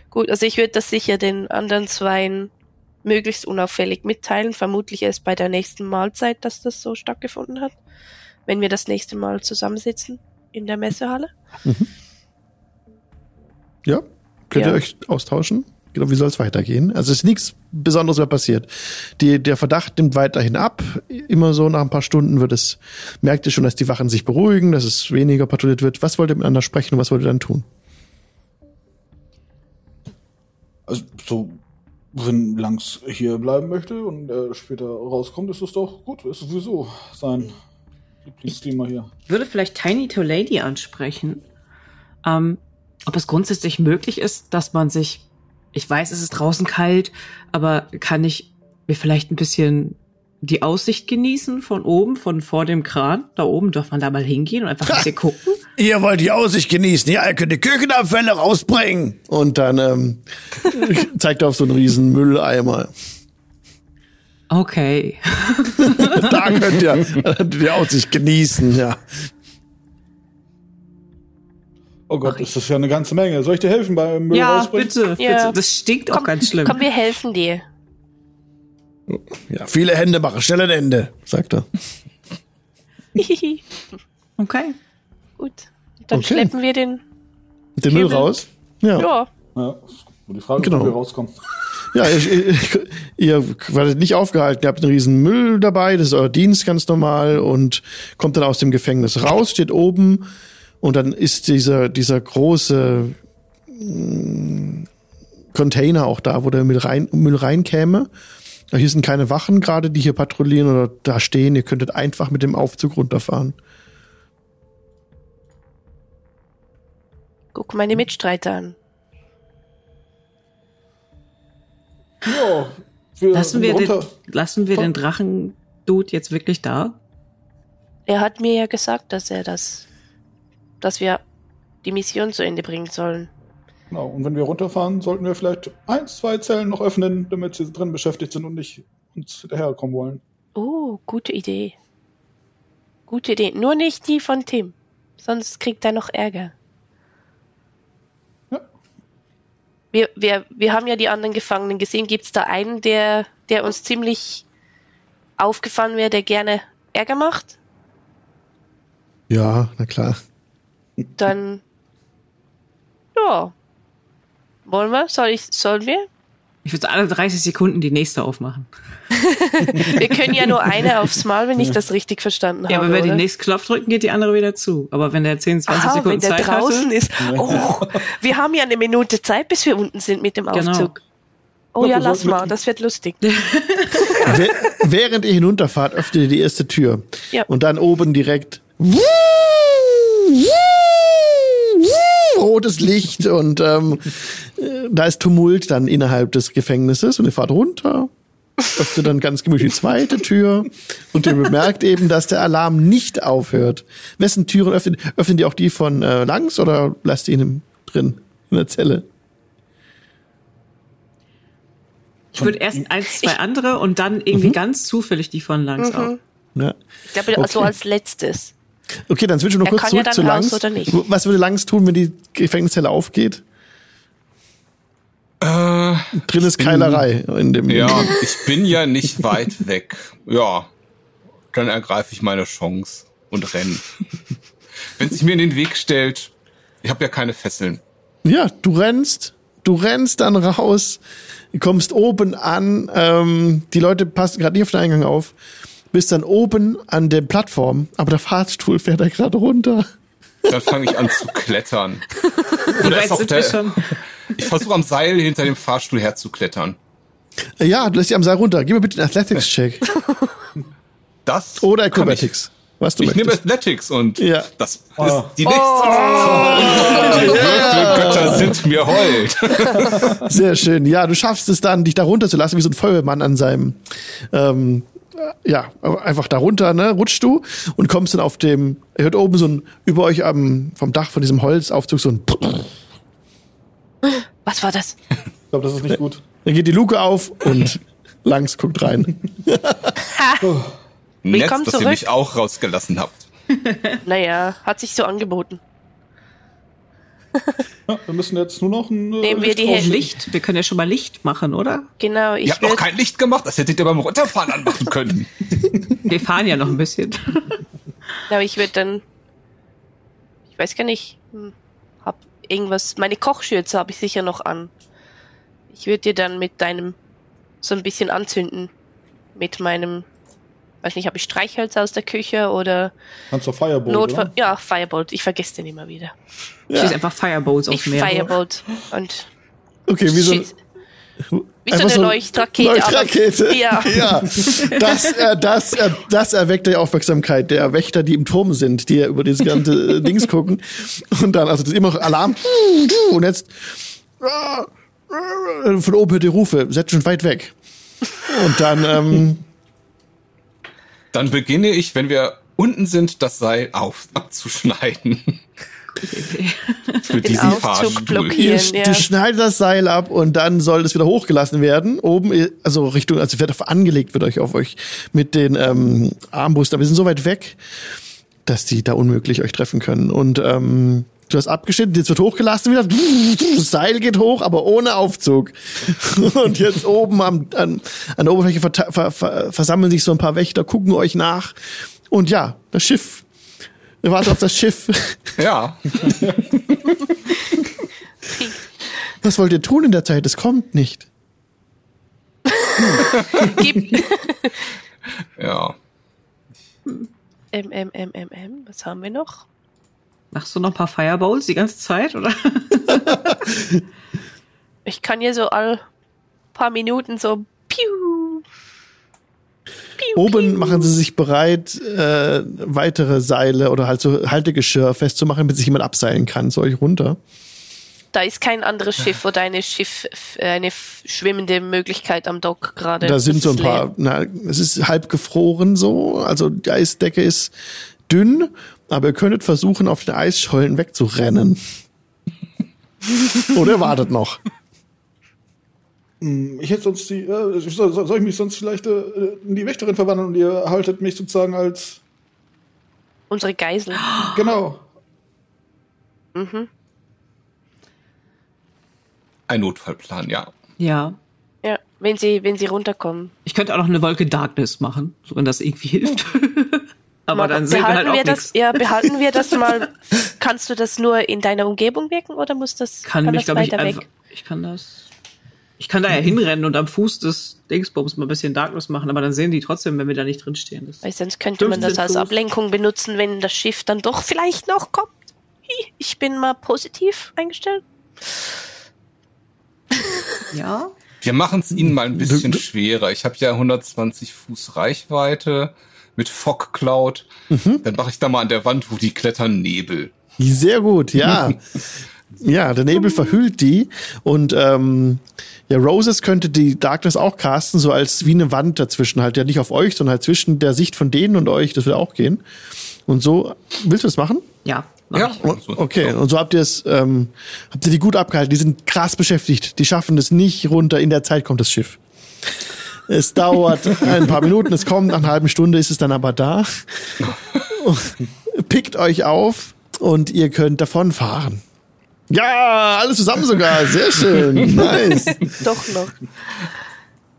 Gut, also ich würde das sicher den anderen Zweien möglichst unauffällig mitteilen. Vermutlich erst bei der nächsten Mahlzeit, dass das so stattgefunden hat. Wenn wir das nächste Mal zusammensitzen in der Messehalle. Ja, könnt ihr Ja. euch austauschen? Genau, wie soll es weitergehen? Also es ist nichts Besonderes mehr passiert. Die, der Verdacht nimmt weiterhin ab. Immer so nach ein paar Stunden wird es, merkt ihr schon, dass die Wachen sich beruhigen, dass es weniger patrouilliert wird. Was wollt ihr miteinander sprechen und was wollt ihr dann tun? Also, so, wenn Langs hier bleiben möchte und er später rauskommt, ist das doch gut. Ist sowieso sein Lieblingsklima hier. Ich würde vielleicht Tiny to Lady ansprechen. Ähm, ob es grundsätzlich möglich ist, dass man sich, ich weiß, es ist draußen kalt, aber kann ich mir vielleicht ein bisschen die Aussicht genießen von oben, von vor dem Kran? Da oben darf man da mal hingehen und einfach ein bisschen gucken. Ihr wollt die Aussicht genießen, ja, ihr könnt die Küchenabfälle rausbringen. Und dann ähm, zeigt er auf so einen riesen Mülleimer. Okay. Da könnt ihr die Aussicht genießen, ja. Oh Gott, ist das ja eine ganze Menge. Soll ich dir helfen beim Müll ja, rausbringen? bitte, Ja. bitte. Das stinkt auch Komm, ganz schlimm. komm, wir helfen dir. Ja, viele Hände machen schnell ein Ende, sagt er. Okay. Gut. Dann Okay. schleppen wir den. Den Müll raus? Ja. Ja. Ja, nur die Frage, Genau. ob wir rauskommen. Ja, ich, ich, ihr werdet nicht aufgehalten. Ihr habt einen riesen Müll dabei, das ist euer Dienst ganz normal und kommt dann aus dem Gefängnis raus, steht oben und dann ist dieser, dieser große mm, Container auch da, wo der Müll, rein, Müll reinkäme. Hier sind keine Wachen gerade, die hier patrouillieren oder da stehen. Ihr könntet einfach mit dem Aufzug runterfahren. Guck meine Mitstreiter an. Ja, wir Lassen wir, den, lassen wir den Drachen-Dude jetzt wirklich da? Er hat mir ja gesagt, dass er das, dass wir die Mission zu Ende bringen sollen. Genau. Und wenn wir runterfahren, sollten wir vielleicht eins, zwei Zellen noch öffnen, damit sie drin beschäftigt sind und nicht uns hinterherkommen wollen. Oh, gute Idee. Gute Idee. Nur nicht die von Tim. Sonst kriegt er noch Ärger. Ja. Wir, wir, wir haben ja die anderen Gefangenen gesehen. Gibt es da einen, der, der uns ziemlich aufgefahren wäre, der gerne Ärger macht? Ja, na klar. Dann. Ja. Wollen wir? Soll ich, sollen wir? Ich würde alle 30 Sekunden die nächste aufmachen. Wir können ja nur eine aufs Mal, wenn ich das richtig verstanden Ja, habe. aber wenn wir den nächsten Knopf drücken, geht die andere wieder zu. Aber wenn der 10, 20 Aha, Sekunden wenn der Zeit draußen hatte, ist. Oh, wir haben ja eine Minute Zeit, bis wir unten sind mit dem Genau. Aufzug. Oh Ja, ja, lass mal, das wird lustig. Wäh- Während ihr hinunterfahrt, öffnet ihr die erste Tür. Ja. Und dann oben direkt rotes Licht und ähm, äh, da ist Tumult dann innerhalb des Gefängnisses und ihr fahrt runter, öffnet dann ganz gemütlich die zweite Tür und ihr bemerkt eben, dass der Alarm nicht aufhört. Wessen Türen öffnet? Öffnen die auch die von äh, Langs oder lasst ihr ihn drin in der Zelle? ich würde erst eins, zwei andere und dann irgendwie ganz zufällig die von langs auf. Ja. Ich glaube, also Okay. als letztes. Okay, dann switchen wir noch Er kurz kann ja zurück zu Langs. oder nicht. Was würde Langs tun, wenn die Gefängniszelle aufgeht? Äh, Drin ist Keilerei in dem. ja, ich bin ja nicht weit weg. Ja, dann ergreife ich meine Chance und renne. Wenn sich mir in den Weg stellt, ich habe ja keine Fesseln. Ja, du rennst, du rennst dann raus, kommst oben an, ähm, die Leute passen gerade nicht auf den Eingang auf, bist dann oben an der Plattform, aber der Fahrstuhl fährt da gerade runter. Dann fange ich an zu klettern. Weit ist auch der, schon? ich versuche am Seil hinter dem Fahrstuhl herzuklettern. Ja, du lässt dich am Seil runter. Gib mir bitte einen Athletics-Check. Das Oder Acrobatics. Was du Ich, ich nehme möchtest. Athletics und Ja. das ist die nächste. Die Würfelgötter sind mir hold. Sehr schön. Ja, du schaffst es dann, dich da runterzulassen, wie so ein Feuerwehrmann an seinem, ähm, ja, einfach da runter, ne, rutschst du und kommst dann auf dem, ihr hört oben so ein, über euch am, vom Dach von diesem Holzaufzug so ein, Was war das? Ich glaube, das ist nicht gut. dann geht die Luke auf und Langs guckt rein. Nett, Willkommen dass ihr zurück. mich auch rausgelassen habt. Naja, hat sich so angeboten. Ja, wir müssen jetzt nur noch ein äh, Nehmen wir Licht die. Licht. Wir können ja schon mal Licht machen, oder? Genau, Ihr ich habt noch kein Licht gemacht, das hättet ihr beim Runterfahren anmachen können. Wir fahren ja noch ein bisschen. Aber ich würde dann. Ich weiß gar nicht. Hm, hab irgendwas. Meine Kochschürze habe ich sicher noch an. Ich würde dir dann mit deinem so ein bisschen anzünden. Mit meinem. Weiß nicht, habe ich Streichhölzer aus der Küche oder Kannst du Firebolt, Notfall. oder? Ja, Firebolt. Ich vergesse den immer wieder. Schieß einfach Firebolts Ich aufs Meer. Firebolt. Und. Okay, wie so, schieß- Wie so eine Leuchtrakete. Leuchtrakete. Ja. ja. Das, äh, das, äh, das erweckt die Aufmerksamkeit der Wächter, die im Turm sind, die ja über diese ganze äh, Dings gucken. Und dann, also das ist immer noch Alarm. Und jetzt von oben hört die Rufe, seid schon weit weg. Und dann ähm, Dann beginne ich, wenn wir unten sind, das Seil auf, abzuschneiden. Für Den diesen Aufzug Fahrstuhl. blockieren. Ihr, ja. Du schneidest das Seil ab und dann soll es wieder hochgelassen werden. Oben, also Richtung, also wird auf angelegt wird euch auf euch mit den ähm, Armbrust. Aber wir sind so weit weg, dass die da unmöglich euch treffen können. Und ähm, du hast abgeschnitten, jetzt wird hochgelassen wieder. Das Seil geht hoch, aber ohne Aufzug. Und jetzt oben am, an, an der Oberfläche ver, ver, versammeln sich so ein paar Wächter, gucken euch nach. Und ja, das Schiff. Wir warten auf das Schiff. Ja, Was wollt ihr tun in der Zeit? Es kommt nicht. Ja. M, M, M, M, M. Was haben wir noch? Machst du noch ein paar Fireballs die ganze Zeit, oder? Ich kann hier so all paar Minuten so piu. Piu, Oben piu. machen sie sich bereit, äh, weitere Seile oder halt so Haltegeschirr festzumachen, damit sich jemand abseilen kann zu euch runter. Da ist kein anderes Schiff oder eine Schiff, eine schwimmende Möglichkeit am Dock gerade. Da sind so ein paar, leer. na, es ist halb gefroren so, also die Eisdecke ist dünn, aber ihr könntet versuchen, auf den Eisschollen wegzurennen. oder ihr wartet noch. Ich hätte sonst die, äh, soll, soll ich mich sonst vielleicht äh, in die Wächterin verwandeln und ihr haltet mich sozusagen als, Unsere Geisel. genau. Mhm. Ein Notfallplan, ja. Ja. Ja, wenn sie, wenn sie runterkommen. Ich könnte auch noch eine Wolke Darkness machen, so wenn das irgendwie hilft. Aber Mal- dann sehen wir behalten halt auch wir das, nichts. Ja, behalten wir das mal. Kannst du das nur in deiner Umgebung wirken oder muss das, Kann mich, das glaube ich, weiter einfach. weg? Ich kann das. Ich kann da ja hinrennen und am Fuß des Dingsbums mal ein bisschen Darkness machen, aber dann sehen die trotzdem, wenn wir da nicht drinstehen. Das Weil sonst könnte man das 15 als Fuß. Ablenkung benutzen, wenn das Schiff dann doch vielleicht noch kommt. Ich bin mal positiv eingestellt. ja. Wir machen es ihnen mal ein bisschen schwerer. Ich habe ja 120 Fuß Reichweite mit Fog Cloud. Dann mache ich da mal an der Wand, wo die klettern, Nebel. Sehr gut, ja. ja, der Nebel verhüllt die und ähm, ja, Roses könnte die Darkness auch casten, so als wie eine Wand dazwischen halt, ja nicht auf euch, sondern halt zwischen der Sicht von denen und euch, das würde auch gehen. Und so, willst du das machen? Ja. mach Ja, ich. O- so- Okay, und so habt ihr es, ähm, habt ihr die gut abgehalten. Die sind krass beschäftigt. Die schaffen es nicht runter. In der Zeit kommt das Schiff. Es dauert ein paar Minuten, es kommt, nach einer halben Stunde ist es dann aber da. Pickt euch auf und ihr könnt davonfahren. Ja, alles zusammen sogar. Sehr schön. Nice. Doch noch.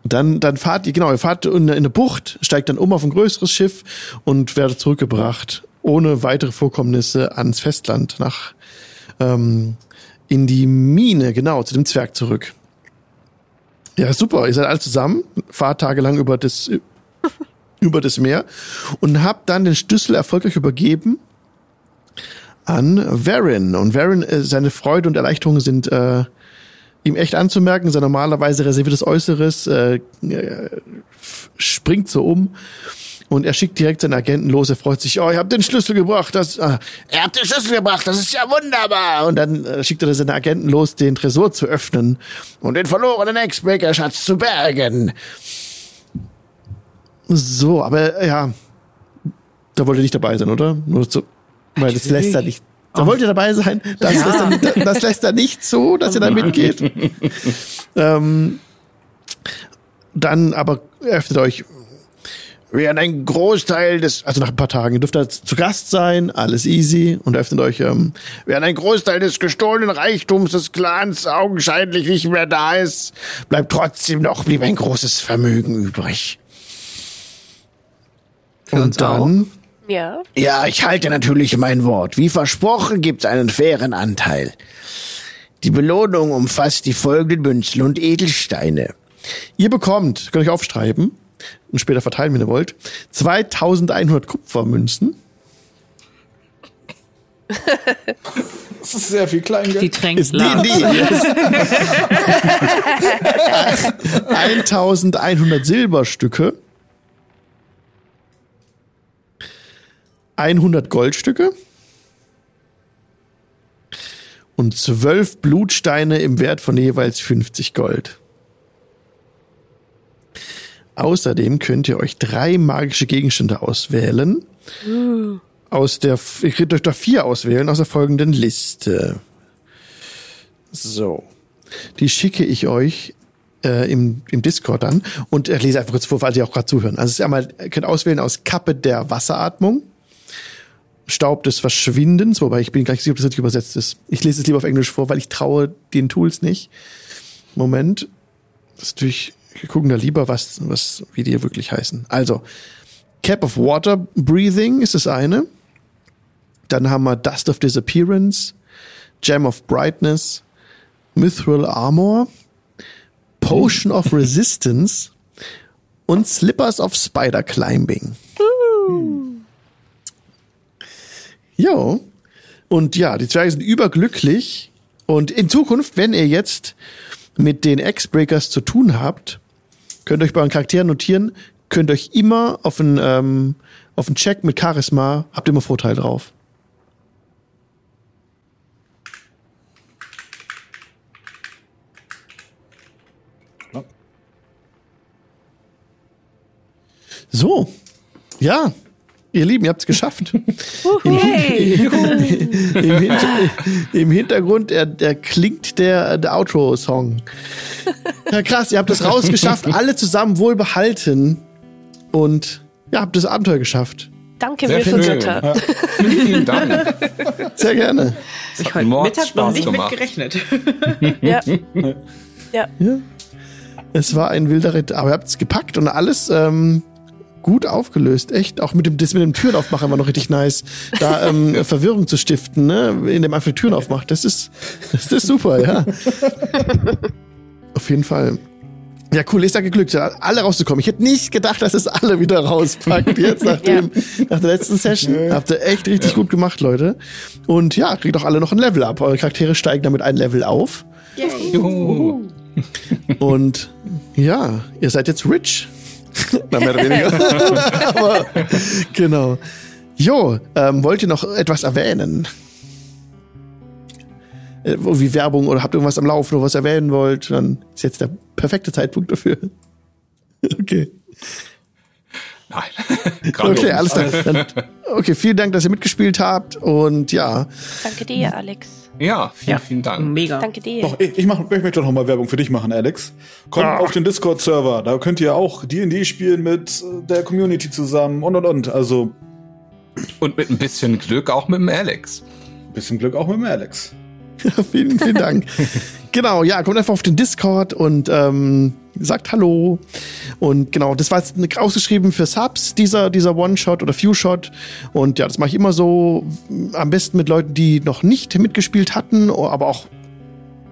Dann, dann fahrt ihr, genau, ihr fahrt in eine Bucht, steigt dann um auf ein größeres Schiff und werdet zurückgebracht, ohne weitere Vorkommnisse ans Festland, nach, ähm, in die Mine, genau, zu dem Zwerg zurück. Ja, super, ihr seid alle zusammen, fahrt tagelang über das, über das Meer und habt dann den Schlüssel erfolgreich übergeben an Varin. Und Varin, äh, seine Freude und Erleichterung sind, äh, ihm echt anzumerken. Sein normalerweise reserviertes Äußeres äh, äh, springt so um. Und er schickt direkt seinen Agenten los. Er freut sich, oh, ihr habt den Schlüssel gebracht. Das, äh, ihr habt den Schlüssel gebracht, das ist ja wunderbar. Und dann äh, schickt er seine Agenten los, den Tresor zu öffnen und den verlorenen X-Breaker-Schatz zu bergen. So, aber ja, da wollt ihr nicht dabei sein, oder? Nur zu, weil das lässt er nicht. Da wollt ihr dabei sein? Das, lässt er, das lässt er nicht zu, dass ihr da mitgeht. ähm, dann aber öffnet euch während ein Großteil des, also nach ein paar Tagen, ihr dürft da zu Gast sein, alles easy und öffnet euch, ähm, während ein Großteil des gestohlenen Reichtums des Clans augenscheinlich nicht mehr da ist, bleibt trotzdem noch blieb ein großes Vermögen übrig. Für und dann, Ja. Ja, ich halte natürlich mein Wort. Wie versprochen gibt's einen fairen Anteil. Die Belohnung umfasst die folgenden Münzen und Edelsteine. ihr bekommt, könnt euch aufschreiben und später verteilen, wenn ihr wollt, 2100 Kupfermünzen. Das ist sehr viel Kleingeld. Die tränkt Ist nee. Ist 1100 Silberstücke. 100 Goldstücke. Und 12 Blutsteine im Wert von jeweils 50 Gold. Außerdem könnt ihr euch drei magische Gegenstände auswählen. Aus der, ihr könnt euch da vier auswählen aus der folgenden Liste. So. Die schicke ich euch äh, im, im Discord an und ich lese einfach kurz vor, weil Sie auch gerade zuhören. Also es ist einmal, ihr könnt auswählen aus Kappe der Wasseratmung, Staub des Verschwindens, wobei ich bin gar nicht sicher, ob das richtig übersetzt ist. Ich lese es lieber auf Englisch vor, weil ich traue den Tools nicht. Moment. Das ist natürlich, wir gucken da lieber, was, was, wie die wirklich heißen. Also, Cap of Water Breathing ist das eine. Dann haben wir Dust of Disappearance, Gem of Brightness, Mithril Armor, Potion of Resistance und Slippers of Spider Climbing. Jo. Und ja, die Zwerge sind überglücklich. Und in Zukunft, wenn ihr jetzt mit den X-Breakers zu tun habt, könnt ihr euch bei euren Charakteren notieren, könnt euch immer auf einen, ähm, auf einen Check mit Charisma, habt immer Vorteil drauf. So. Ja. Ihr Lieben, ihr habt's geschafft. Im, im, Hinter Im Hintergrund, der, der klingt der, der Outro-Song. Ja, krass, ihr habt das rausgeschafft, alle zusammen wohlbehalten und ja, habt das Abenteuer geschafft. Danke, Sehr Würfelgötter. schön. Vielen Dank. Sehr gerne. Ich hat heute Mittag noch Spaß nicht gemacht. mit gerechnet. Ja. ja. Ja. Es war ein wilder Ritt, aber ihr habt es gepackt und alles ähm, gut aufgelöst. Echt, auch mit dem, das mit dem Türen aufmachen war noch richtig nice. Da ähm, Verwirrung zu stiften, ne? indem man einfach die Türen aufmacht. Das ist, das ist super, ja. Auf jeden Fall. Ja, cool, ist ja geglückt, ja, alle rauszukommen. Ich hätte nicht gedacht, dass es alle wieder rauspackt jetzt nach, dem, nach der letzten Session. Habt ihr echt richtig gut gemacht, Leute. Und ja, kriegt auch alle noch ein Level ab. Eure Charaktere steigen damit ein Level auf. Juhu. Und ja, ihr seid jetzt rich. Na, mehr oder weniger. Aber genau. Jo, ähm, wollt ihr noch etwas erwähnen? Äh, wie Werbung oder habt ihr irgendwas am Laufen oder was erwähnen wollt, dann ist jetzt der perfekte Zeitpunkt dafür. Okay. Nein. Okay, alles klar. Dann, okay, vielen Dank, dass ihr mitgespielt habt und ja, Danke dir, Alex. Ja, vielen, vielen Dank. Mega. Danke dir. Doch, ich, ich, mach, ich möchte doch noch mal Werbung für dich machen, Alex. Komm auf den Discord-Server, da könnt ihr auch D&D spielen mit äh, der Community zusammen und und und. Also, Und mit ein bisschen Glück auch mit dem Alex. bisschen Glück auch mit dem Alex. vielen, vielen Dank. genau, ja, kommt einfach auf den Discord und ähm, sagt Hallo. Und genau, das war jetzt ausgeschrieben für Subs, dieser, dieser One-Shot oder Few-Shot. Und ja, das mache ich immer so, m, am besten mit Leuten, die noch nicht mitgespielt hatten, aber auch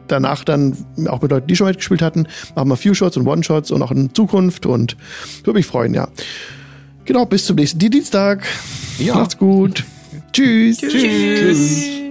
danach dann auch mit Leuten, die schon mitgespielt hatten. Machen wir Few-Shots und One-Shots und auch in Zukunft und würde mich freuen, ja. Genau, bis zum nächsten Dienstag. Ja. Macht's gut. Tschüss. Tschüss.